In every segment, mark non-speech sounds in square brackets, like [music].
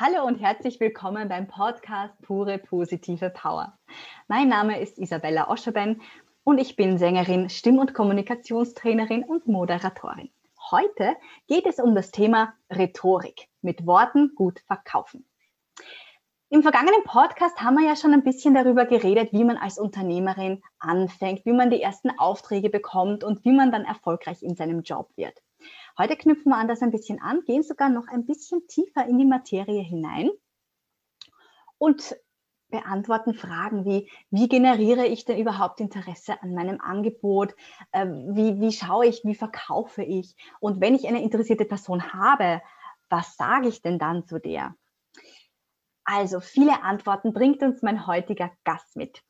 Hallo und herzlich willkommen beim Podcast Pure Positive Power. Mein Name ist Isabella Oscherben und ich bin Sängerin, Stimm- und Kommunikationstrainerin und Moderatorin. Heute geht es um das Thema Rhetorik, mit Worten gut verkaufen. Im vergangenen Podcast haben wir ja schon ein bisschen darüber geredet, wie man als Unternehmerin anfängt, wie man die ersten Aufträge bekommt und wie man dann erfolgreich in seinem Job wird. Heute knüpfen wir an das ein bisschen an, gehen sogar noch ein bisschen tiefer in die Materie hinein und beantworten Fragen wie, wie generiere ich denn überhaupt Interesse an meinem Angebot? Ähm, wie, wie schaue ich, wie verkaufe ich? Und wenn ich eine interessierte Person habe, was sage ich denn dann zu der? Also viele Antworten bringt uns mein heutiger Gast mit.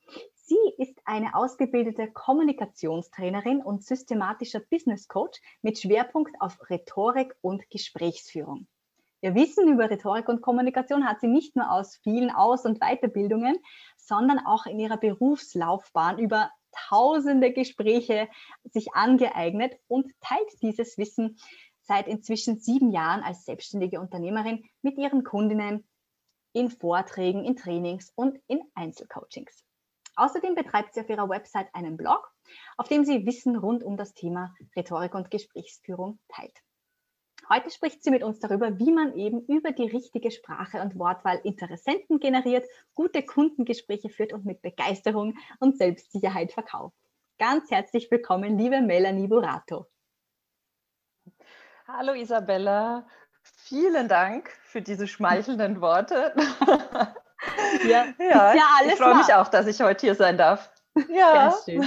Sie ist eine ausgebildete Kommunikationstrainerin und systematischer Business Coach mit Schwerpunkt auf Rhetorik und Gesprächsführung. Ihr Wissen über Rhetorik und Kommunikation hat sie nicht nur aus vielen Aus- und Weiterbildungen, sondern auch in ihrer Berufslaufbahn über tausende Gespräche sich angeeignet und teilt dieses Wissen seit inzwischen sieben Jahren als selbstständige Unternehmerin mit ihren Kundinnen in Vorträgen, in Trainings und in Einzelcoachings. Außerdem betreibt sie auf ihrer Website einen Blog, auf dem sie Wissen rund um das Thema Rhetorik und Gesprächsführung teilt. Heute spricht sie mit uns darüber, wie man eben über die richtige Sprache und Wortwahl Interessenten generiert, gute Kundengespräche führt und mit Begeisterung und Selbstsicherheit verkauft. Ganz herzlich willkommen, liebe Melanie Burato. Hallo Isabella, vielen Dank für diese schmeichelnden Worte. [laughs] Ja, ja, ja alles ich freue mich auch, dass ich heute hier sein darf. Ja, [laughs] ja.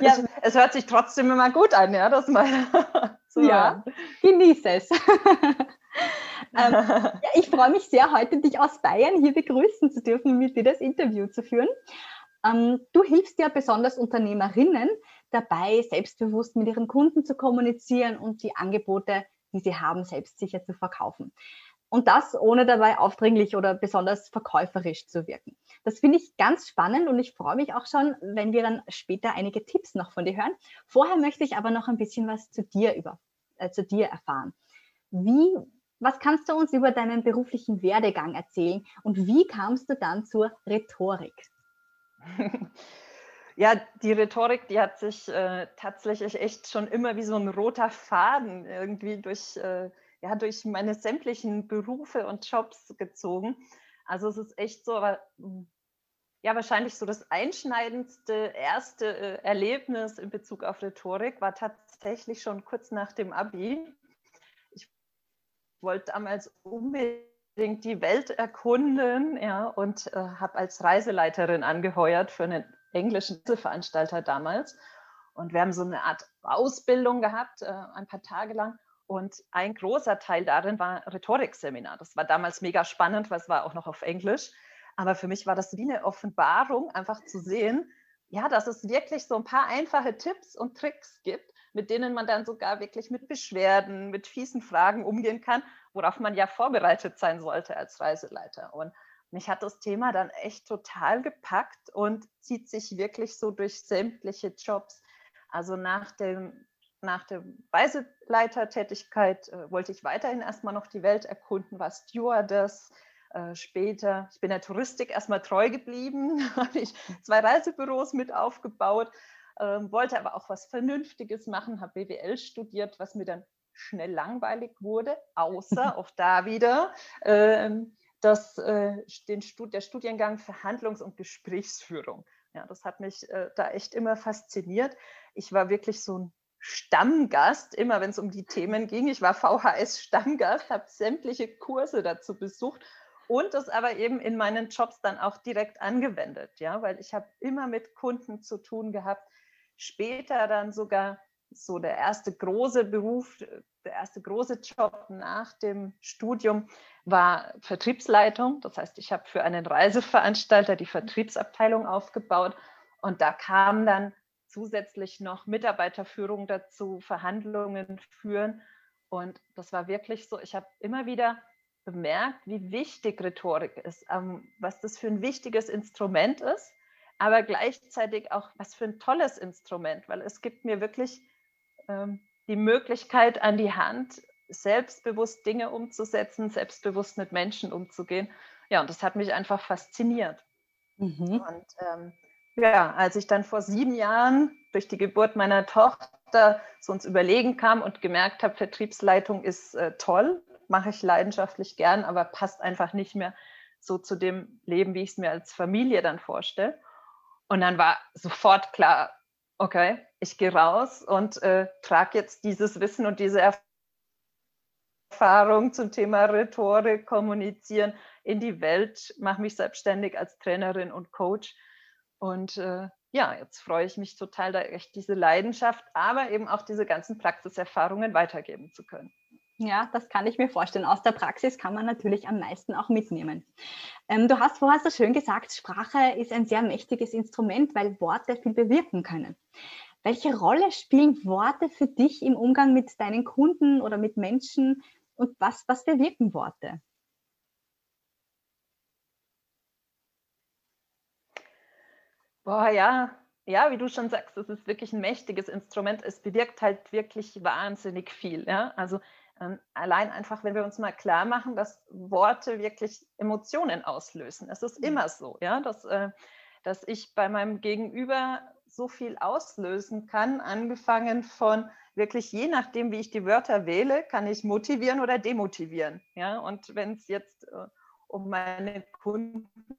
Es, es, hört sich trotzdem immer gut an, ja, das mal [laughs] zu Ja, genieße es. [laughs] ähm, ja, ich freue mich sehr, heute dich aus Bayern hier begrüßen zu dürfen und mit dir das Interview zu führen. Ähm, du hilfst ja besonders Unternehmerinnen dabei, selbstbewusst mit ihren Kunden zu kommunizieren und die Angebote, die sie haben, selbstsicher zu verkaufen. Und das ohne dabei aufdringlich oder besonders verkäuferisch zu wirken. Das finde ich ganz spannend und ich freue mich auch schon, wenn wir dann später einige Tipps noch von dir hören. Vorher möchte ich aber noch ein bisschen was zu dir über, äh, zu dir erfahren. Wie, was kannst du uns über deinen beruflichen Werdegang erzählen und wie kamst du dann zur Rhetorik? [laughs] Ja, die Rhetorik, die hat sich äh, tatsächlich echt schon immer wie so ein roter Faden irgendwie durch äh, ja, durch meine sämtlichen Berufe und Jobs gezogen. Also es ist echt so, aber hm, ja, wahrscheinlich so das einschneidendste erste äh, Erlebnis in Bezug auf Rhetorik war tatsächlich schon kurz nach dem Abi. Ich wollte damals unbedingt die Welt erkunden ja, und äh, habe als Reiseleiterin angeheuert für einen englischen Veranstalter damals. Und wir haben so eine Art Ausbildung gehabt, äh, ein paar Tage lang. Und ein großer Teil darin war Rhetorikseminar. Das war damals mega spannend, weil es war auch noch auf Englisch. Aber für mich war das wie eine Offenbarung, einfach zu sehen, ja, dass es wirklich so ein paar einfache Tipps und Tricks gibt, mit denen man dann sogar wirklich mit Beschwerden, mit fiesen Fragen umgehen kann, worauf man ja vorbereitet sein sollte als Reiseleiter. Und mich hat das Thema dann echt total gepackt und zieht sich wirklich so durch sämtliche Jobs. Also nach dem nach der Reiseleitertätigkeit äh, wollte ich weiterhin erstmal noch die Welt erkunden, war Stewardess. Äh, später, ich bin der Touristik erstmal treu geblieben, [laughs] habe ich zwei Reisebüros mit aufgebaut, äh, wollte aber auch was Vernünftiges machen, habe BWL studiert, was mir dann schnell langweilig wurde, außer [laughs] auch da wieder ähm, das, äh, den Stud der Studiengang Verhandlungs- und Gesprächsführung. Ja, das hat mich äh, da echt immer fasziniert. Ich war wirklich so ein Stammgast, immer wenn es um die Themen ging. Ich war VHS-Stammgast, habe sämtliche Kurse dazu besucht und das aber eben in meinen Jobs dann auch direkt angewendet, ja, weil ich habe immer mit Kunden zu tun gehabt. Später dann sogar so der erste große Beruf, der erste große Job nach dem Studium war Vertriebsleitung. Das heißt, ich habe für einen Reiseveranstalter die Vertriebsabteilung aufgebaut und da kam dann zusätzlich noch Mitarbeiterführung dazu, Verhandlungen führen. Und das war wirklich so, ich habe immer wieder bemerkt, wie wichtig Rhetorik ist, ähm, was das für ein wichtiges Instrument ist, aber gleichzeitig auch was für ein tolles Instrument, weil es gibt mir wirklich ähm, die Möglichkeit an die Hand, selbstbewusst Dinge umzusetzen, selbstbewusst mit Menschen umzugehen. Ja, und das hat mich einfach fasziniert. Mhm. Und ähm, ja, als ich dann vor sieben Jahren durch die Geburt meiner Tochter so ins Überlegen kam und gemerkt habe, Vertriebsleitung ist äh, toll, mache ich leidenschaftlich gern, aber passt einfach nicht mehr so zu dem Leben, wie ich es mir als Familie dann vorstelle. Und dann war sofort klar, okay, ich gehe raus und äh, trage jetzt dieses Wissen und diese Erfahrung zum Thema Rhetorik, Kommunizieren in die Welt, mache mich selbstständig als Trainerin und Coach. Und äh, ja, jetzt freue ich mich total, da echt diese Leidenschaft, aber eben auch diese ganzen Praxiserfahrungen weitergeben zu können. Ja, das kann ich mir vorstellen. Aus der Praxis kann man natürlich am meisten auch mitnehmen. Ähm, du hast vorher so schön gesagt, Sprache ist ein sehr mächtiges Instrument, weil Worte viel bewirken können. Welche Rolle spielen Worte für dich im Umgang mit deinen Kunden oder mit Menschen und was, was bewirken Worte? Boah, ja, ja, wie du schon sagst, es ist wirklich ein mächtiges Instrument. Es bewirkt halt wirklich wahnsinnig viel. Ja? Also ähm, allein einfach, wenn wir uns mal klar machen, dass Worte wirklich Emotionen auslösen. Es ist mhm. immer so, ja, dass, äh, dass ich bei meinem Gegenüber so viel auslösen kann, angefangen von wirklich je nachdem, wie ich die Wörter wähle, kann ich motivieren oder demotivieren. Ja? Und wenn es jetzt äh, um meine Kunden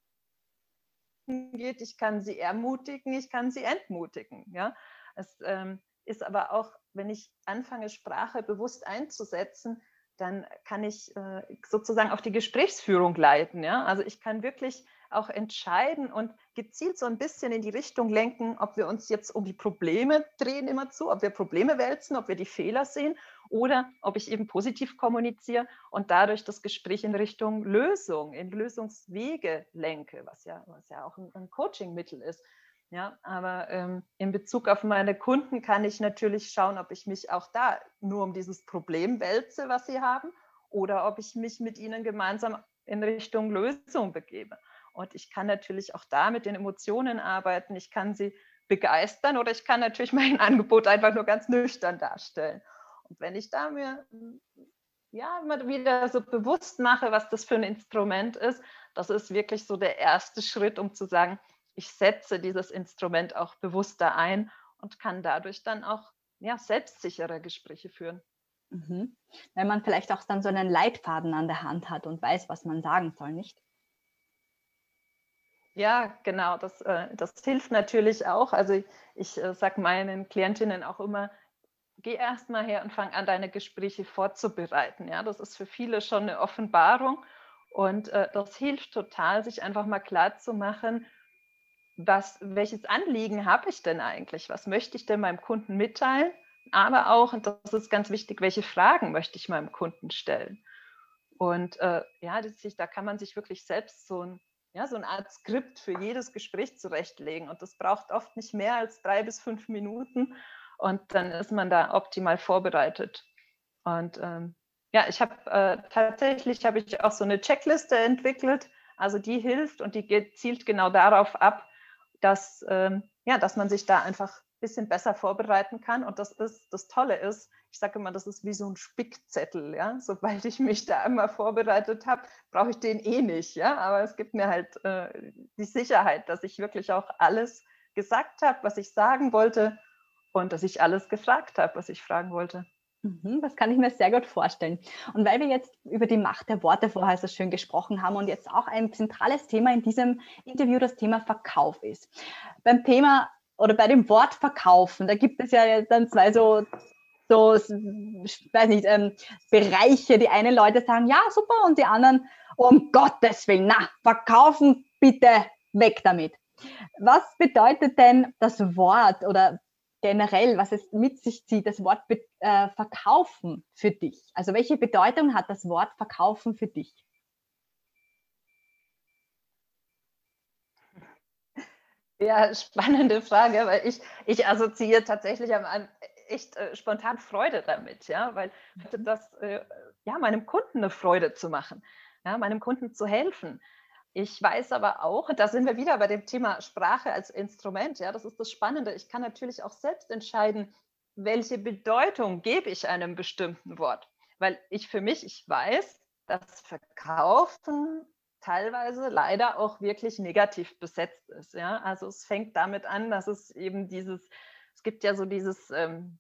geht, ich kann sie ermutigen, ich kann sie entmutigen. Ja? Es ähm, ist aber auch wenn ich anfange, Sprache bewusst einzusetzen, dann kann ich äh, sozusagen auch die Gesprächsführung leiten. Ja? Also ich kann wirklich auch entscheiden und gezielt so ein bisschen in die Richtung lenken, ob wir uns jetzt um die Probleme drehen immer zu, ob wir Probleme wälzen, ob wir die Fehler sehen oder ob ich eben positiv kommuniziere und dadurch das Gespräch in Richtung Lösung, in Lösungswege lenke, was ja, was ja auch ein, ein Coaching-Mittel ist. Ja, aber ähm, in Bezug auf meine Kunden kann ich natürlich schauen, ob ich mich auch da nur um dieses Problem wälze, was sie haben, oder ob ich mich mit ihnen gemeinsam in Richtung Lösung begebe. Und ich kann natürlich auch da mit den Emotionen arbeiten. Ich kann sie begeistern oder ich kann natürlich [laughs] mein Angebot einfach nur ganz nüchtern darstellen. Und wenn ich da mir ja, immer wieder so bewusst mache, was das für ein Instrument ist, das ist wirklich so der erste Schritt, um zu sagen, ich setze dieses Instrument auch bewusster ein und kann dadurch dann auch ja, selbstsichere Gespräche führen. Mhm. Wenn man vielleicht auch dann so einen Leitfaden an der Hand hat und weiß, was man sagen soll, nicht? Ja, genau, das, äh, das hilft natürlich auch. Also ich, ich äh, sage meinen Klientinnen auch immer, geh erst mal her und fang an, deine Gespräche vorzubereiten. Ja, das ist für viele schon eine Offenbarung und äh, das hilft total, sich einfach mal klar zu machen, was, welches Anliegen habe ich denn eigentlich? Was möchte ich denn meinem Kunden mitteilen? Aber auch, und das ist ganz wichtig, welche Fragen möchte ich meinem Kunden stellen? Und äh, ja, das, da kann man sich wirklich selbst so, ein, ja, so eine Art Skript für jedes Gespräch zurechtlegen. Und das braucht oft nicht mehr als drei bis fünf Minuten. Und dann ist man da optimal vorbereitet. Und ähm, ja, ich habe äh, tatsächlich habe ich auch so eine Checkliste entwickelt. Also die hilft und die zielt genau darauf ab, dass, ähm, ja, dass man sich da einfach ein bisschen besser vorbereiten kann. Und das ist, das Tolle ist, ich sage immer, das ist wie so ein Spickzettel. Ja? Sobald ich mich da einmal vorbereitet habe, brauche ich den eh nicht. Ja? Aber es gibt mir halt äh, die Sicherheit, dass ich wirklich auch alles gesagt habe, was ich sagen wollte und dass ich alles gefragt habe, was ich fragen wollte. Mhm, das kann ich mir sehr gut vorstellen. Und weil wir jetzt über die Macht der Worte vorher so schön gesprochen haben und jetzt auch ein zentrales Thema in diesem Interview das Thema Verkauf ist. Beim Thema oder bei dem Wort Verkaufen, da gibt es ja dann zwei so, so weiß nicht, ähm, Bereiche. Die einen Leute sagen, ja, super, und die anderen, um Gottes Willen, na, verkaufen bitte weg damit. Was bedeutet denn das Wort oder generell, was es mit sich zieht, das Wort äh, verkaufen für dich? Also welche Bedeutung hat das Wort verkaufen für dich? Ja, spannende Frage, weil ich, ich assoziiere tatsächlich am echt äh, spontan Freude damit, ja, weil mhm. das äh, ja meinem Kunden eine Freude zu machen, ja, meinem Kunden zu helfen, ich weiß aber auch, da sind wir wieder bei dem Thema Sprache als Instrument. Ja, das ist das Spannende. Ich kann natürlich auch selbst entscheiden, welche Bedeutung gebe ich einem bestimmten Wort. weil ich für mich, ich weiß, dass Verkaufen teilweise leider auch wirklich negativ besetzt ist. Ja? Also es fängt damit an, dass es eben dieses, es gibt ja so dieses, ähm,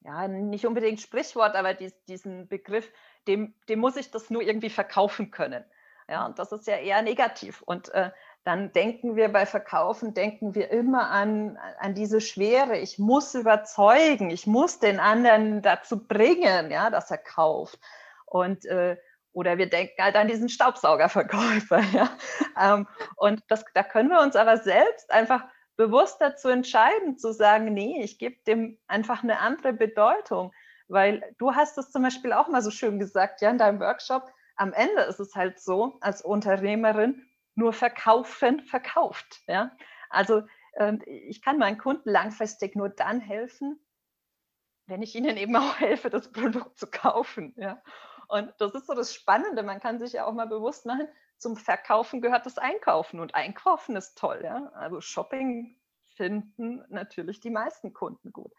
ja, nicht unbedingt Sprichwort, aber dies, diesen Begriff, dem, dem muss ich das nur irgendwie verkaufen können. Ja, und das ist ja eher negativ. Und äh, dann denken wir bei Verkaufen, denken wir immer an, an diese Schwere. Ich muss überzeugen, ich muss den anderen dazu bringen, ja, dass er kauft. Und äh, oder wir denken halt an diesen Staubsaugerverkäufer. [laughs] Ja? Ähm, und das, da können wir uns aber selbst einfach bewusst dazu entscheiden, zu sagen, nee, ich gebe dem einfach eine andere Bedeutung. Weil du hast es zum Beispiel auch mal so schön gesagt, ja, in deinem Workshop, am Ende ist es halt so, als Unternehmerin, nur verkaufen verkauft. Ja? Also ich kann meinen Kunden langfristig nur dann helfen, wenn ich ihnen eben auch [laughs] helfe, das Produkt zu kaufen. Ja? Und das ist so das Spannende. Man kann sich ja auch mal bewusst machen, zum Verkaufen gehört das Einkaufen und Einkaufen ist toll. Ja? Also Shopping finden natürlich die meisten Kunden gut.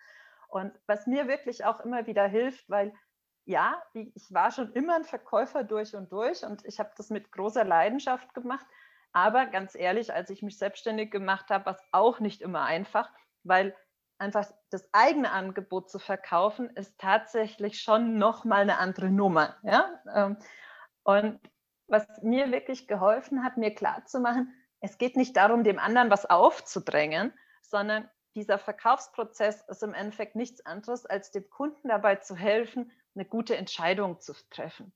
Und was mir wirklich auch immer wieder hilft, weil ja, ich war schon immer ein Verkäufer durch und durch und ich habe das mit großer Leidenschaft gemacht. Aber ganz ehrlich, als ich mich selbstständig gemacht habe, war es auch nicht immer einfach, weil einfach das eigene Angebot zu verkaufen, ist tatsächlich schon nochmal eine andere Nummer. Ja? Ähm, und was mir wirklich geholfen hat, mir klarzumachen, es geht nicht darum, dem anderen was aufzudrängen, sondern dieser Verkaufsprozess ist im Endeffekt nichts anderes, als dem Kunden dabei zu helfen, eine gute Entscheidung zu treffen.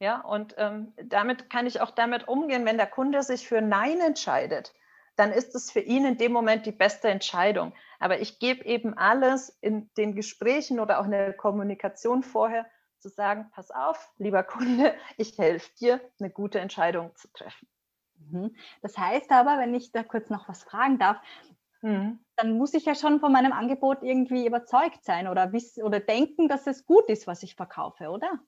Ja, und ähm, damit kann ich auch damit umgehen, wenn der Kunde sich für Nein entscheidet, dann ist es für ihn in dem Moment die beste Entscheidung. Aber ich gebe eben alles in den Gesprächen oder auch in der Kommunikation vorher zu sagen, pass auf, lieber Kunde, ich helfe dir, eine gute Entscheidung zu treffen. Mhm. Das heißt aber, wenn ich da kurz noch was fragen darf, mhm. dann muss ich ja schon von meinem Angebot irgendwie überzeugt sein oder, wissen, oder denken, dass es gut ist, was ich verkaufe, oder?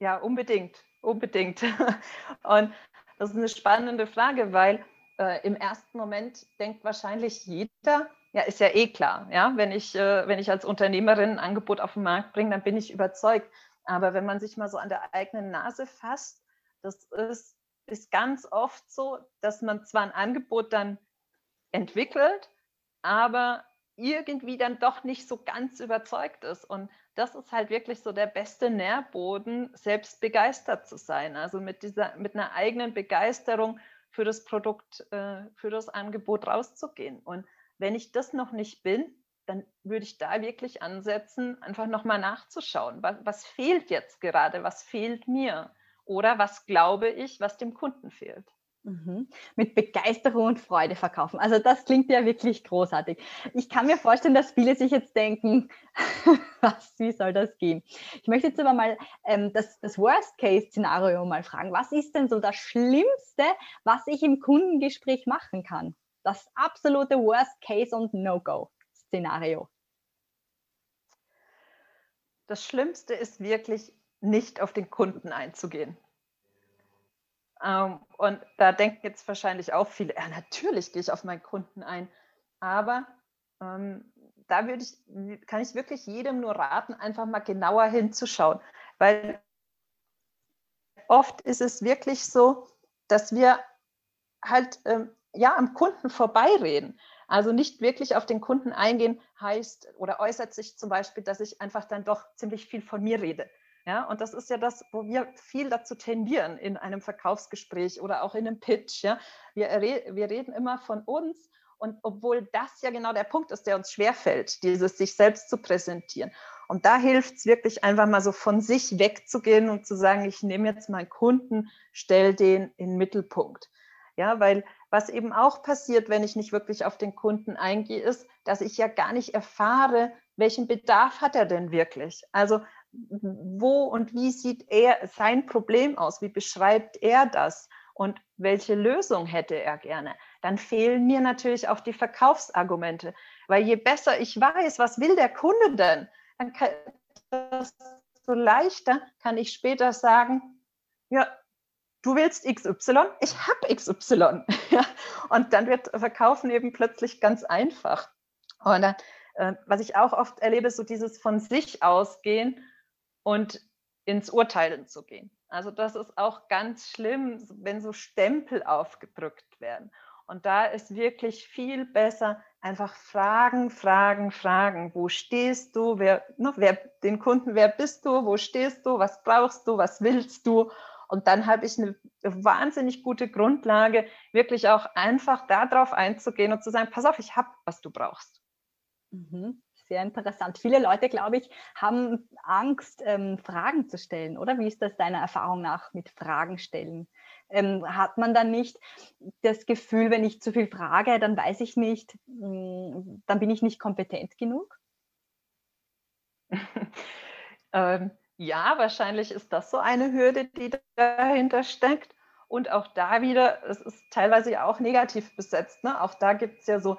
Ja, unbedingt, unbedingt. [laughs] Und das ist eine spannende Frage, weil äh, im ersten Moment denkt wahrscheinlich jeder, ja, ist ja eh klar, ja, wenn ich, äh, wenn ich als Unternehmerin ein Angebot auf den Markt bringe, dann bin ich überzeugt. Aber wenn man sich mal so an der eigenen Nase fasst, das ist, ist ganz oft so, dass man zwar ein Angebot dann entwickelt, aber irgendwie dann doch nicht so ganz überzeugt ist. Und das ist halt wirklich so der beste Nährboden, selbst begeistert zu sein. Also mit dieser, mit einer eigenen Begeisterung für das Produkt, äh, für das Angebot rauszugehen. Und wenn ich das noch nicht bin, dann würde ich da wirklich ansetzen, einfach nochmal nachzuschauen, was, was fehlt jetzt gerade, was fehlt mir oder was glaube ich, was dem Kunden fehlt. Mhm. Mit Begeisterung und Freude verkaufen. Also das klingt ja wirklich großartig. Ich kann mir vorstellen, dass viele sich jetzt denken, [laughs] was, wie soll das gehen? Ich möchte jetzt aber mal ähm, das, das Worst-Case-Szenario mal fragen. Was ist denn so das Schlimmste, was ich im Kundengespräch machen kann? Das absolute Worst-Case- und No-Go-Szenario. Das Schlimmste ist wirklich, nicht auf den Kunden einzugehen. Ähm, und da denken jetzt wahrscheinlich auch viele, ja, natürlich gehe ich auf meinen Kunden ein. Aber ähm, da würde ich, kann ich wirklich jedem nur raten, einfach mal genauer hinzuschauen. Weil oft ist es wirklich so, dass wir halt ähm, ja am Kunden vorbeireden. Also nicht wirklich auf den Kunden eingehen heißt oder äußert sich zum Beispiel, dass ich einfach dann doch ziemlich viel von mir rede. Ja, und das ist ja das, wo wir viel dazu tendieren in einem Verkaufsgespräch oder auch in einem Pitch. Ja. Wir, wir reden immer von uns und obwohl das ja genau der Punkt ist, der uns schwerfällt, dieses sich selbst zu präsentieren. Und da hilft es wirklich einfach mal so von sich wegzugehen und zu sagen, ich nehme jetzt meinen Kunden, stelle den in den Mittelpunkt. Ja, weil was eben auch passiert, wenn ich nicht wirklich auf den Kunden eingehe, ist, dass ich ja gar nicht erfahre, welchen Bedarf hat er denn wirklich? Also wo und wie sieht er sein Problem aus? Wie beschreibt er das? Und welche Lösung hätte er gerne? Dann fehlen mir natürlich auch die Verkaufsargumente. Weil je besser ich weiß, was will der Kunde denn, dann kann, desto leichter kann ich später sagen, ja, du willst XY, ich habe XY. [laughs] und dann wird Verkaufen eben plötzlich ganz einfach. Und dann, äh, was ich auch oft erlebe, so dieses von sich ausgehen und ins Urteilen zu gehen. Also das ist auch ganz schlimm, wenn so Stempel aufgedrückt werden. Und da ist wirklich viel besser, einfach fragen, fragen, fragen. Wo stehst du? Wer, ne, wer, den Kunden, wer bist du? Wo stehst du? Was brauchst du? Was willst du? Und dann habe ich eine wahnsinnig gute Grundlage, wirklich auch einfach darauf einzugehen und zu sagen, pass auf, ich habe, was du brauchst. Mhm. Sehr interessant. Viele Leute, glaube ich, haben Angst, ähm, Fragen zu stellen, oder? Wie ist das deiner Erfahrung nach mit Fragen stellen? Ähm, hat man dann nicht das Gefühl, wenn ich zu viel frage, dann weiß ich nicht, mh, hm, dann bin ich nicht kompetent genug? [laughs] ähm, ja, wahrscheinlich ist das so eine Hürde, die dahinter steckt. Und auch da wieder, es ist teilweise ja auch negativ besetzt. Ne? Auch da gibt es ja so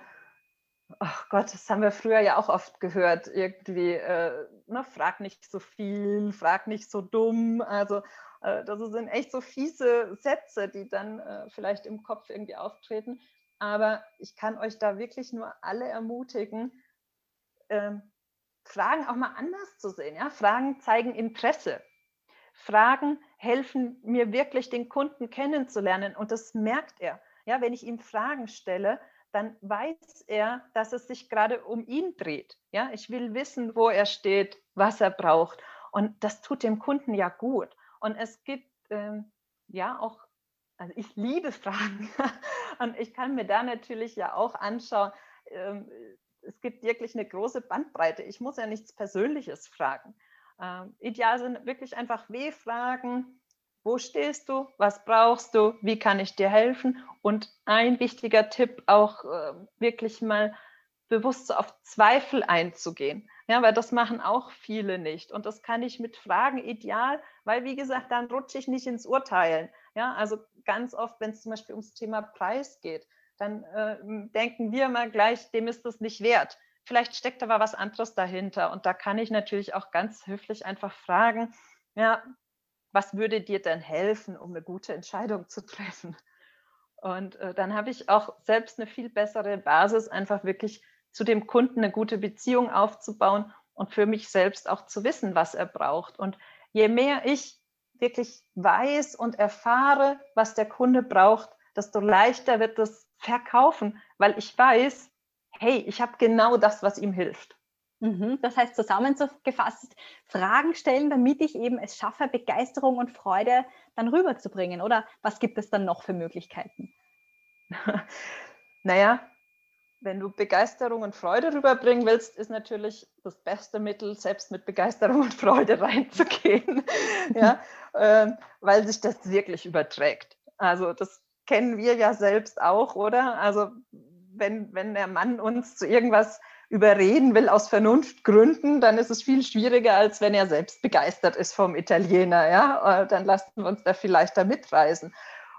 ach Gott, das haben wir früher ja auch oft gehört, irgendwie, äh, ne, frag nicht so viel, frag nicht so dumm. Also äh, das sind echt so fiese Sätze, die dann äh, vielleicht im Kopf irgendwie auftreten. Aber ich kann euch da wirklich nur alle ermutigen, ähm, Fragen auch mal anders zu sehen. Ja? Fragen zeigen Interesse. Fragen helfen mir wirklich, den Kunden kennenzulernen. Und das merkt er. Ja, wenn ich ihm Fragen stelle, dann weiß er, dass es sich gerade um ihn dreht. Ja, ich will wissen, wo er steht, was er braucht. Und das tut dem Kunden ja gut. Und es gibt ähm, ja auch, also ich liebe [laughs] Fragen. Und ich kann mir da natürlich ja auch anschauen, ähm, es gibt wirklich eine große Bandbreite. Ich muss ja nichts Persönliches fragen. Ähm, ideal sind wirklich einfach W-Fragen, wo stehst du? Was brauchst du? Wie kann ich dir helfen? Und ein wichtiger Tipp auch äh, wirklich mal bewusst auf Zweifel einzugehen. Ja, weil das machen auch viele nicht. Und das kann ich mit Fragen ideal, weil wie gesagt, dann rutsche ich nicht ins Urteilen. Ja, also ganz oft, wenn es zum Beispiel ums Thema Preis geht, dann äh, denken wir mal gleich, dem ist das nicht wert. Vielleicht steckt aber was anderes dahinter. Und da kann ich natürlich auch ganz höflich einfach fragen, ja, was würde dir denn helfen, um eine gute Entscheidung zu treffen? Und äh, dann habe ich auch selbst eine viel bessere Basis, einfach wirklich zu dem Kunden eine gute Beziehung aufzubauen und für mich selbst auch zu wissen, was er braucht. Und je mehr ich wirklich weiß und erfahre, was der Kunde braucht, desto leichter wird das Verkaufen, weil ich weiß, hey, ich habe genau das, was ihm hilft. Mhm. Das heißt, zusammengefasst, Fragen stellen, damit ich eben es schaffe, Begeisterung und Freude dann rüberzubringen. Oder was gibt es dann noch für Möglichkeiten? [laughs] naja, wenn du Begeisterung und Freude rüberbringen willst, ist natürlich das beste Mittel, selbst mit Begeisterung und Freude [laughs] reinzugehen, [laughs] ja, äh, weil sich das wirklich überträgt. Also das kennen wir ja selbst auch, oder? Also wenn, wenn der Mann uns zu irgendwas überreden will aus Vernunftgründen, dann ist es viel schwieriger, als wenn er selbst begeistert ist vom Italiener. Ja? Äh, dann lassen wir uns da vielleicht da mitreisen.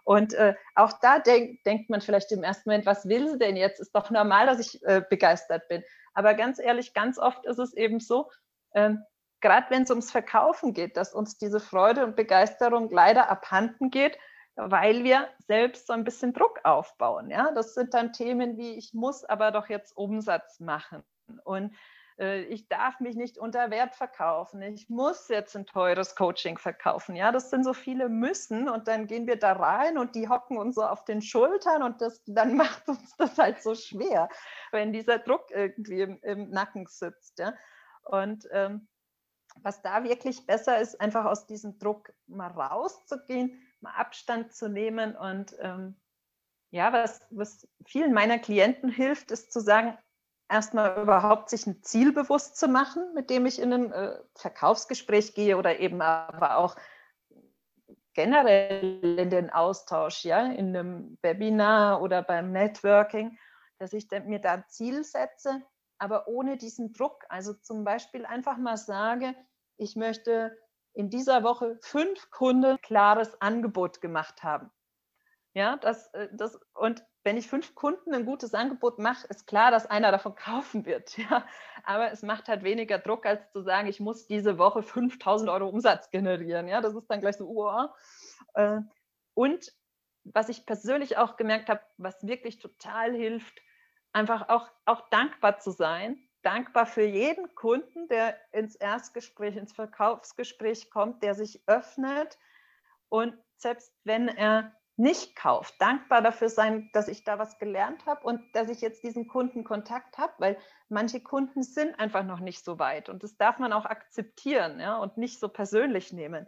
Und äh, auch da denk, denkt man vielleicht im ersten Moment, was will sie denn jetzt? Ist doch normal, dass ich äh, begeistert bin. Aber ganz ehrlich, ganz oft ist es eben so, äh, gerade wenn es ums Verkaufen geht, dass uns diese Freude und Begeisterung leider abhanden geht, weil wir selbst so ein bisschen Druck aufbauen. Ja? Das sind dann Themen wie, ich muss aber doch jetzt Umsatz machen und äh, ich darf mich nicht unter Wert verkaufen, ich muss jetzt ein teures Coaching verkaufen. Ja, das sind so viele Müssen und dann gehen wir da rein und die hocken uns so auf den Schultern und das, dann [laughs] macht uns das halt so schwer, wenn dieser Druck irgendwie im, im Nacken sitzt. Ja? Und ähm, was da wirklich besser ist, einfach aus diesem Druck mal rauszugehen mal Abstand zu nehmen. Und ähm, ja, was, was vielen meiner Klienten hilft, ist zu sagen, erstmal überhaupt sich ein Ziel bewusst zu machen, mit dem ich in ein äh, Verkaufsgespräch gehe oder eben aber auch generell in den Austausch, ja, in einem Webinar oder beim Networking, dass ich mir da ein Ziel setze, aber ohne diesen Druck. Also zum Beispiel einfach mal sage, ich möchte in dieser Woche fünf Kunden klares Angebot gemacht haben. Ja, das, äh, das, und wenn ich fünf Kunden ein gutes Angebot mache, ist klar, dass einer davon [laughs] kaufen wird. Ja, aber es macht halt weniger Druck, als zu sagen, ich muss diese Woche 5000 Euro Umsatz generieren. Ja, das ist dann gleich so, oh. Und was ich persönlich auch gemerkt habe, was wirklich total hilft, einfach auch, auch dankbar zu sein dankbar für jeden Kunden, der ins Erstgespräch, ins Verkaufsgespräch kommt, der sich öffnet und selbst wenn er nicht kauft, dankbar dafür sein, dass ich da was gelernt habe und dass ich jetzt diesen Kundenkontakt habe, weil manche Kunden sind einfach noch nicht so weit und das darf man auch akzeptieren ja, und nicht so persönlich nehmen.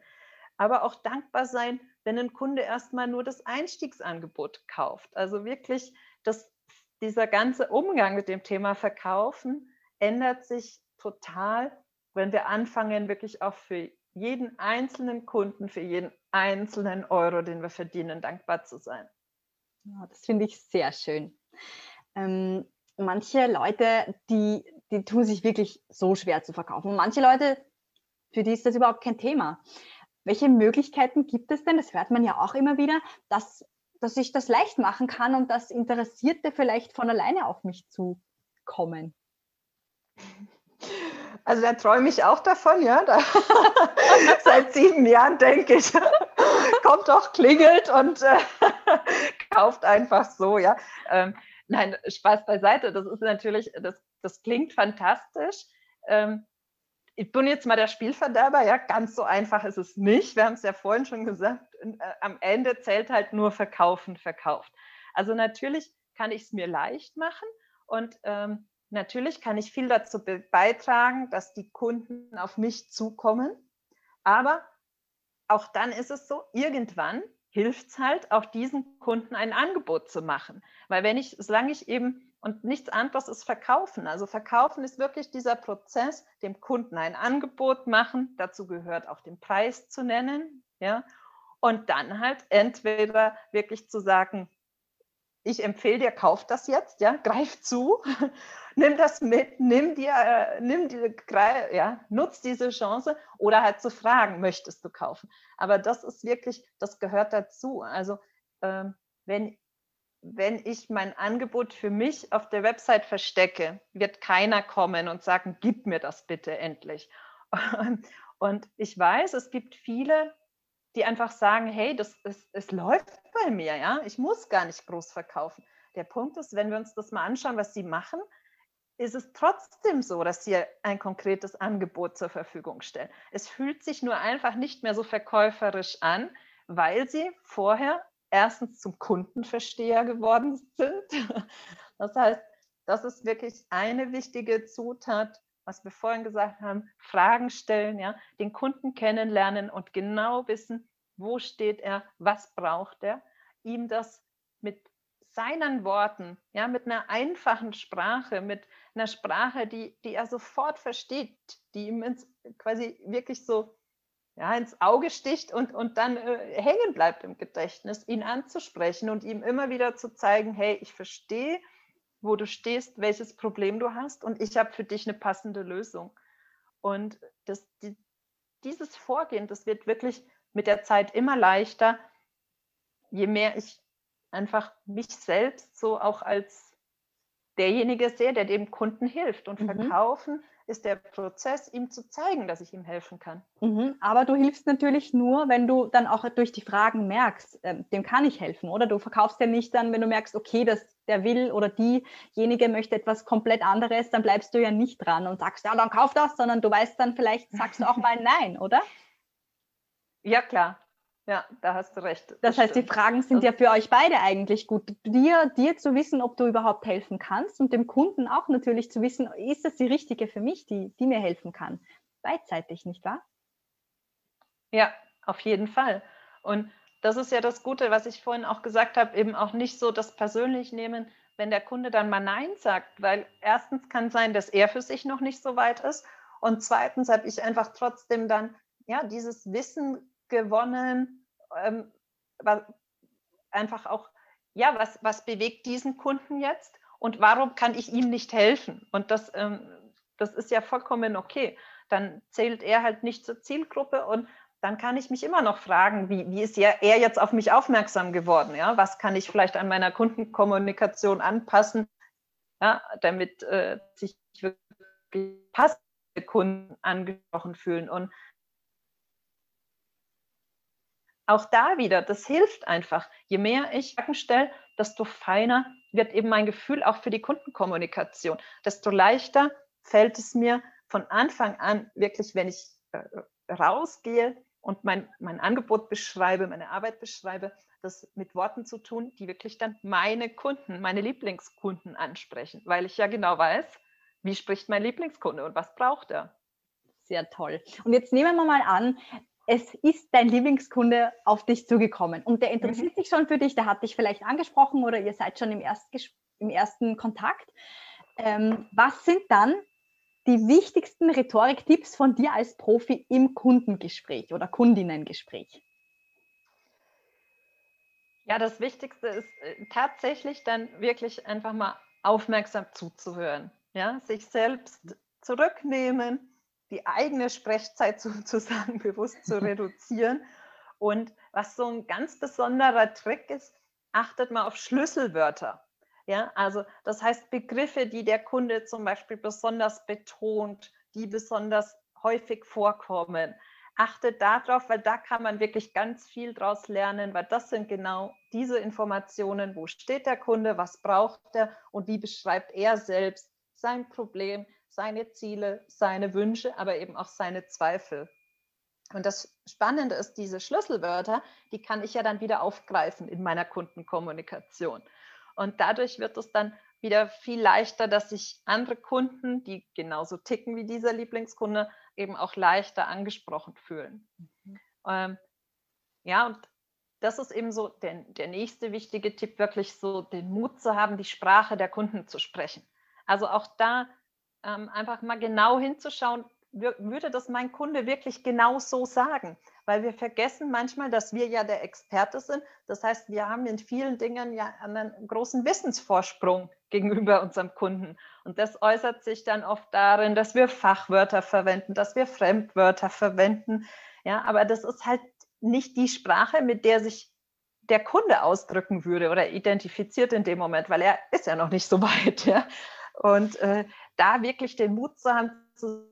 Aber auch dankbar sein, wenn ein Kunde erstmal nur das Einstiegsangebot kauft. Also wirklich, dass dieser ganze Umgang mit dem Thema Verkaufen ändert sich total, wenn wir anfangen, wirklich auch für jeden einzelnen Kunden, für jeden einzelnen Euro, den wir verdienen, dankbar zu sein. Ja, das finde ich sehr schön. Ähm, manche Leute, die, die tun sich wirklich so schwer zu verkaufen. Und manche Leute, für die ist das überhaupt kein Thema. Welche Möglichkeiten gibt es denn? Das hört man ja auch immer wieder, dass, dass ich das leicht machen kann und dass Interessierte vielleicht von alleine auf mich zukommen. Also da träume ich auch davon, ja. Da, [laughs] seit sieben Jahren denke ich, [laughs] kommt doch, klingelt und äh, [laughs] kauft einfach so, ja. Ähm, nein, Spaß beiseite. Das ist natürlich, das, das klingt fantastisch. Ähm, ich bin jetzt mal der Spielverderber, ja, ganz so einfach ist es nicht. Wir haben es ja vorhin schon gesagt, äh, am Ende zählt halt nur Verkaufen, verkauft. Also natürlich kann ich es mir leicht machen und ähm, Natürlich kann ich viel dazu beitragen, dass die Kunden auf mich zukommen, aber auch dann ist es so, irgendwann hilft es halt, auch diesen Kunden ein Angebot zu machen. Weil wenn ich, solange ich eben, und nichts anderes ist Verkaufen. Also Verkaufen ist wirklich dieser Prozess, dem Kunden ein Angebot machen. Dazu gehört auch den Preis zu nennen. Ja, und dann halt entweder wirklich zu sagen, ich empfehle dir, kauf das jetzt, ja, greif zu, [laughs] nimm das mit, nimm dir, äh, nimm die, ja, nutz diese Chance oder halt zu fragen, möchtest du kaufen? Aber das ist wirklich, das gehört dazu. Also ähm, wenn, wenn ich mein Angebot für mich auf der Website verstecke, wird keiner kommen und sagen, gib mir das bitte endlich. [laughs] Und ich weiß, es gibt viele, die einfach sagen, hey, das, es, es läuft bei mir, ja, ich muss gar nicht groß verkaufen. Der Punkt ist, wenn wir uns das mal anschauen, was sie machen, ist es trotzdem so, dass sie ein konkretes Angebot zur Verfügung stellen. Es fühlt sich nur einfach nicht mehr so verkäuferisch an, weil sie vorher erstens zum Kundenversteher geworden [laughs] sind. Das heißt, das ist wirklich eine wichtige Zutat was wir vorhin gesagt haben, Fragen stellen, ja, den Kunden kennenlernen und genau wissen, wo steht er, was braucht er, ihm das mit seinen Worten, ja, mit einer einfachen Sprache, mit einer Sprache, die, die er sofort versteht, die ihm ins, quasi wirklich so ja, ins Auge sticht und, und dann äh, hängen bleibt im Gedächtnis, ihn anzusprechen und ihm immer wieder zu zeigen, hey, ich verstehe, wo du stehst, welches Problem du hast und ich habe für dich eine passende Lösung. Und das, die, dieses Vorgehen, das wird wirklich mit der Zeit immer leichter, je mehr ich einfach mich selbst so auch als derjenige sehe, der dem Kunden hilft. Und mhm. verkaufen ist der Prozess, ihm zu zeigen, dass ich ihm helfen kann. Mhm. Aber du hilfst natürlich nur, wenn du dann auch durch die Fragen merkst, äh, dem kann ich helfen, oder? Du verkaufst ja nicht dann, wenn du merkst, okay, das, der will oder diejenige möchte etwas komplett anderes, dann bleibst du ja nicht dran und sagst, ja, dann kauf das, sondern du weißt dann vielleicht, sagst du auch [laughs] mal nein, oder? Ja, klar. Ja, da hast du recht. Das, das heißt, stimmt. die Fragen sind das ja für euch beide eigentlich gut. Dir, dir zu wissen, ob du überhaupt helfen kannst und dem Kunden auch natürlich zu wissen, ist das die richtige für mich, die, die mir helfen kann. Beidseitig, nicht wahr? Ja, auf jeden Fall. Und das ist ja das Gute, was ich vorhin auch gesagt habe, eben auch nicht so das persönlich nehmen, wenn der Kunde dann mal Nein sagt, weil erstens kann sein, dass er für sich noch nicht so weit ist und zweitens habe ich einfach trotzdem dann ja dieses Wissen gewonnen, ähm, einfach auch, ja, was, was bewegt diesen Kunden jetzt und warum kann ich ihm nicht helfen? Und das, ähm, das ist ja vollkommen okay. Dann zählt er halt nicht zur Zielgruppe und dann kann ich mich immer noch fragen, wie, wie ist er, er jetzt auf mich aufmerksam geworden? Ja? Was kann ich vielleicht an meiner Kundenkommunikation anpassen, ja, damit äh, sich wirklich passende Kunden angesprochen fühlen? Und auch da wieder, das hilft einfach. Je mehr ich Fragen stelle, desto feiner wird eben mein Gefühl auch für die Kundenkommunikation. Desto leichter fällt es mir von Anfang an wirklich, wenn ich äh, rausgehe und mein, mein Angebot beschreibe, meine Arbeit beschreibe, das mit Worten zu tun, die wirklich dann meine Kunden, meine Lieblingskunden ansprechen, weil ich ja genau weiß, wie spricht mein Lieblingskunde und was braucht er. Sehr toll. Und jetzt nehmen wir mal an, es ist dein Lieblingskunde auf dich zugekommen und der interessiert mhm. sich schon für dich, der hat dich vielleicht angesprochen oder ihr seid schon im, Erstges im ersten Kontakt. Ähm, was sind dann die wichtigsten Rhetoriktipps von dir als Profi im Kundengespräch oder Kundinnengespräch? Ja, das Wichtigste ist äh, tatsächlich dann wirklich einfach mal aufmerksam zuzuhören. Ja, sich selbst zurücknehmen, die eigene Sprechzeit [laughs] sozusagen bewusst zu reduzieren. Und was so ein ganz besonderer Trick ist, achtet mal auf Schlüsselwörter. Ja, also das heißt Begriffe, die der Kunde zum Beispiel besonders betont, die besonders häufig vorkommen. Achtet darauf, weil da kann man wirklich ganz viel draus lernen, weil das sind genau diese Informationen, wo steht der Kunde, was braucht er und wie beschreibt er selbst sein Problem, seine Ziele, seine Wünsche, aber eben auch seine Zweifel. Und das Spannende ist, diese Schlüsselwörter, die kann ich ja dann wieder aufgreifen in meiner Kundenkommunikation. Und dadurch wird es dann wieder viel leichter, dass sich andere Kunden, die genauso ticken wie dieser Lieblingskunde, eben auch leichter angesprochen fühlen. Mhm. Ähm, ja, und das ist eben so der, der nächste wichtige Tipp, wirklich so den Mut zu haben, die Sprache der Kunden zu sprechen. Also auch da ähm, einfach mal genau hinzuschauen, würde das mein Kunde wirklich genau so sagen? Weil wir vergessen manchmal, dass wir ja der Experte sind. Das heißt, wir haben in vielen Dingen ja einen großen Wissensvorsprung gegenüber unserem Kunden. Und das äußert sich dann oft darin, dass wir Fachwörter verwenden, dass wir Fremdwörter verwenden. Ja, aber das ist halt nicht die Sprache, mit der sich der Kunde ausdrücken würde oder identifiziert in dem Moment, weil er ist ja noch nicht so weit. [laughs] Ja? Und äh, da wirklich den Mut zu haben, zu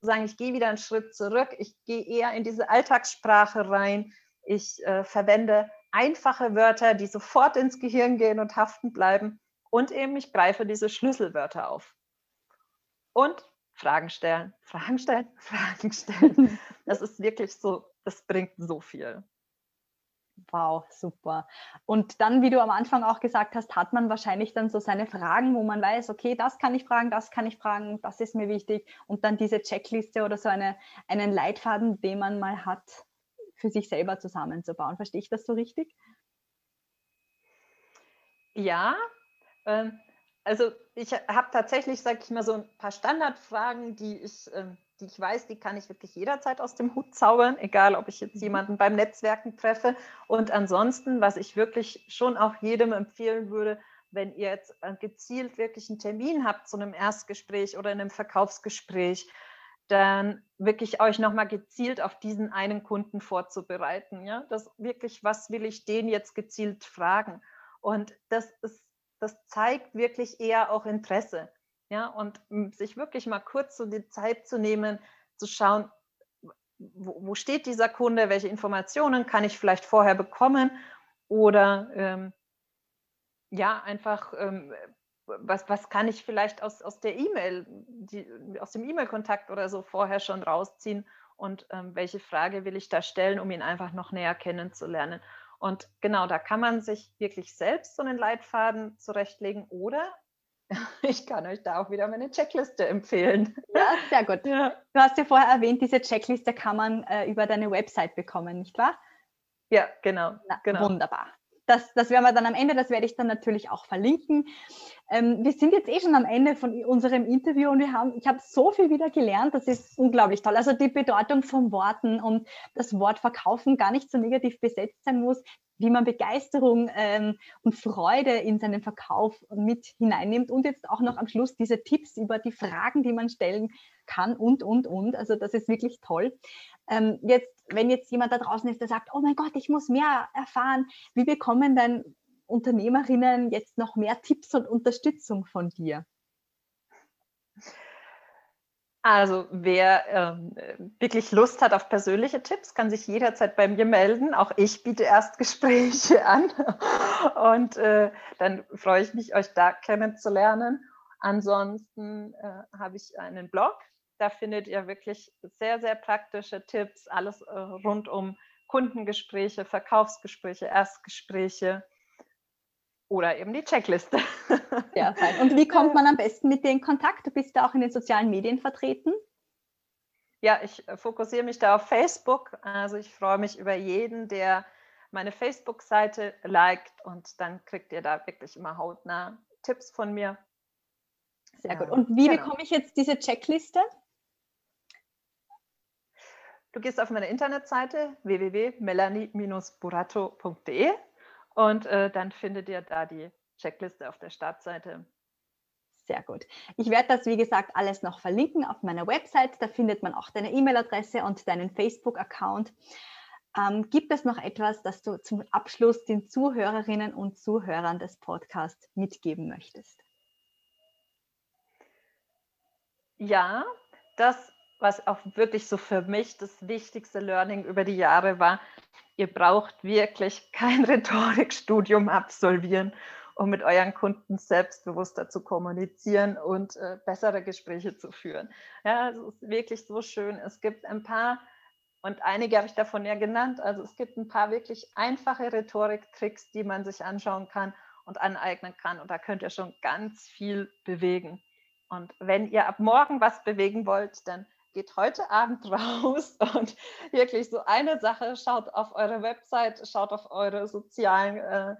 sagen, ich gehe wieder einen Schritt zurück, ich gehe eher in diese Alltagssprache rein, ich äh, verwende einfache Wörter, die sofort ins Gehirn gehen und haften bleiben und eben ich greife diese Schlüsselwörter auf. Und Fragen stellen, Fragen stellen, [laughs] Fragen stellen. [laughs] Das ist wirklich so, das bringt so viel. Wow, super. Und dann, wie du am Anfang auch gesagt hast, hat man wahrscheinlich dann so seine Fragen, wo man weiß, okay, das kann ich fragen, das kann ich fragen, das ist mir wichtig. Und dann diese Checkliste oder so eine, einen Leitfaden, den man mal hat, für sich selber zusammenzubauen. Verstehe ich das so richtig? Ja, ähm, also ich habe tatsächlich, sage ich mal, so ein paar Standardfragen, die ich ähm, die ich weiß, die kann ich wirklich jederzeit aus dem Hut zaubern, egal ob ich jetzt mhm. jemanden beim Netzwerken treffe. Und ansonsten, was ich wirklich schon auch jedem empfehlen würde, wenn ihr jetzt äh, gezielt wirklich einen Termin habt zu einem Erstgespräch oder einem Verkaufsgespräch, dann wirklich euch nochmal gezielt auf diesen einen Kunden vorzubereiten. Ja? Das wirklich, was will ich den jetzt gezielt fragen? Und das ist, das zeigt wirklich eher auch Interesse. Ja, und sich wirklich mal kurz so die Zeit zu nehmen, zu schauen, wo, wo steht dieser Kunde, welche Informationen kann ich vielleicht vorher bekommen oder ähm, ja, einfach, ähm, was, was kann ich vielleicht aus, aus der E-Mail, aus dem E-Mail-Kontakt oder so vorher schon rausziehen und ähm, welche Frage will ich da stellen, um ihn einfach noch näher kennenzulernen. Und genau, da kann man sich wirklich selbst so einen Leitfaden zurechtlegen oder [laughs] Ich kann euch da auch wieder meine Checkliste empfehlen. Ja, sehr gut. [laughs] Ja. Du hast ja vorher erwähnt, diese Checkliste kann man äh, über deine Website bekommen, nicht wahr? Ja, genau. Na, genau. Wunderbar. Das, das werden wir dann am Ende, das werde ich dann natürlich auch verlinken. Ähm, wir sind jetzt eh schon am Ende von unserem Interview und wir haben, ich habe so viel wieder gelernt, das ist unglaublich toll. Also die Bedeutung von Worten und das Wort verkaufen gar nicht so negativ besetzt sein muss, wie man Begeisterung ähm, und Freude in seinen Verkauf mit hineinnimmt und jetzt auch noch am Schluss diese Tipps über die Fragen, die man stellen kann und, und, und. Also das ist wirklich toll. Ähm, jetzt, wenn jetzt jemand da draußen ist, der sagt, oh mein Gott, ich muss mehr erfahren, wie bekommen denn Unternehmerinnen jetzt noch mehr Tipps und Unterstützung von dir? Also wer ähm, wirklich Lust hat auf persönliche Tipps, kann sich jederzeit bei mir melden. Auch ich biete Erstgespräche [laughs] an und äh, dann freue ich mich, euch da kennenzulernen. Ansonsten äh, habe ich einen Blog, da findet ihr wirklich sehr, sehr praktische Tipps, alles äh, rund um Kundengespräche, Verkaufsgespräche, Erstgespräche oder eben die Checkliste. [laughs] Sehr fein. Und wie kommt man am besten mit dir in Kontakt? Du bist da auch in den sozialen Medien vertreten? Ja, ich äh, fokussiere mich da auf Facebook. Also ich freue mich über jeden, der meine Facebook-Seite liked und dann kriegt ihr da wirklich immer hautnah Tipps von mir. Sehr gut. Und wie genau. bekomme ich jetzt diese Checkliste? Du gehst auf meine Internetseite www.melanie-burato.de und äh, dann findet ihr da die Checkliste auf der Startseite. Sehr gut. Ich werde das, wie gesagt, alles noch verlinken auf meiner Website. Da findet man auch deine E-Mail-Adresse und deinen Facebook-Account. Ähm, gibt es noch etwas, das du zum Abschluss den Zuhörerinnen und Zuhörern des Podcasts mitgeben möchtest? Ja, das was auch wirklich so für mich das wichtigste Learning über die Jahre war, ihr braucht wirklich [laughs] kein Rhetorikstudium absolvieren, um mit euren Kunden selbstbewusster zu kommunizieren und äh, bessere Gespräche zu führen. Ja, es ist wirklich so schön. Es gibt ein paar, und einige habe ich davon ja genannt, also es gibt ein paar wirklich einfache Rhetoriktricks, die man sich anschauen kann und aneignen kann. Und da könnt ihr schon ganz viel bewegen. Und wenn ihr ab morgen was bewegen wollt, dann geht heute Abend [laughs] raus und wirklich so eine Sache, schaut auf eure Website, schaut auf eure sozialen äh,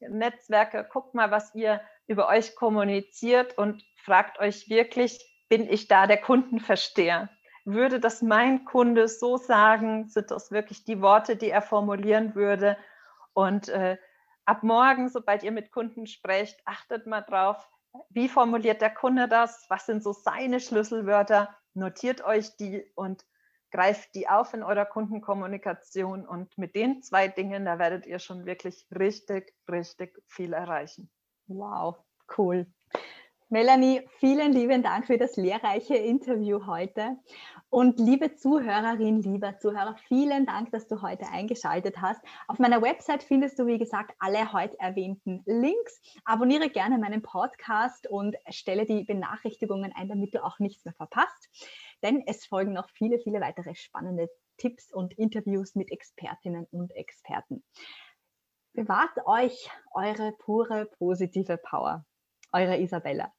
Netzwerke, guckt mal, was ihr über euch kommuniziert und fragt euch wirklich, bin ich da der Kundenversteher? Würde das mein Kunde so sagen? Sind das wirklich die Worte, die er formulieren würde? Und äh, ab morgen, sobald ihr mit Kunden sprecht, achtet mal drauf, wie formuliert der Kunde das? Was sind so seine Schlüsselwörter? Notiert euch die und greift die auf in eurer Kundenkommunikation. Und mit den zwei Dingen, da werdet ihr schon wirklich richtig, richtig viel erreichen. Wow, cool. Melanie, vielen lieben Dank für das lehrreiche Interview heute. Und liebe Zuhörerin, lieber Zuhörer, vielen Dank, dass du heute eingeschaltet hast. Auf meiner Website findest du, wie gesagt, alle heute erwähnten Links. Abonniere gerne meinen Podcast und stelle die Benachrichtigungen ein, damit du auch nichts mehr verpasst. Denn es folgen noch viele, viele weitere spannende Tipps und Interviews mit Expertinnen und Experten. Bewahrt euch eure pure positive Power. Eure Isabella.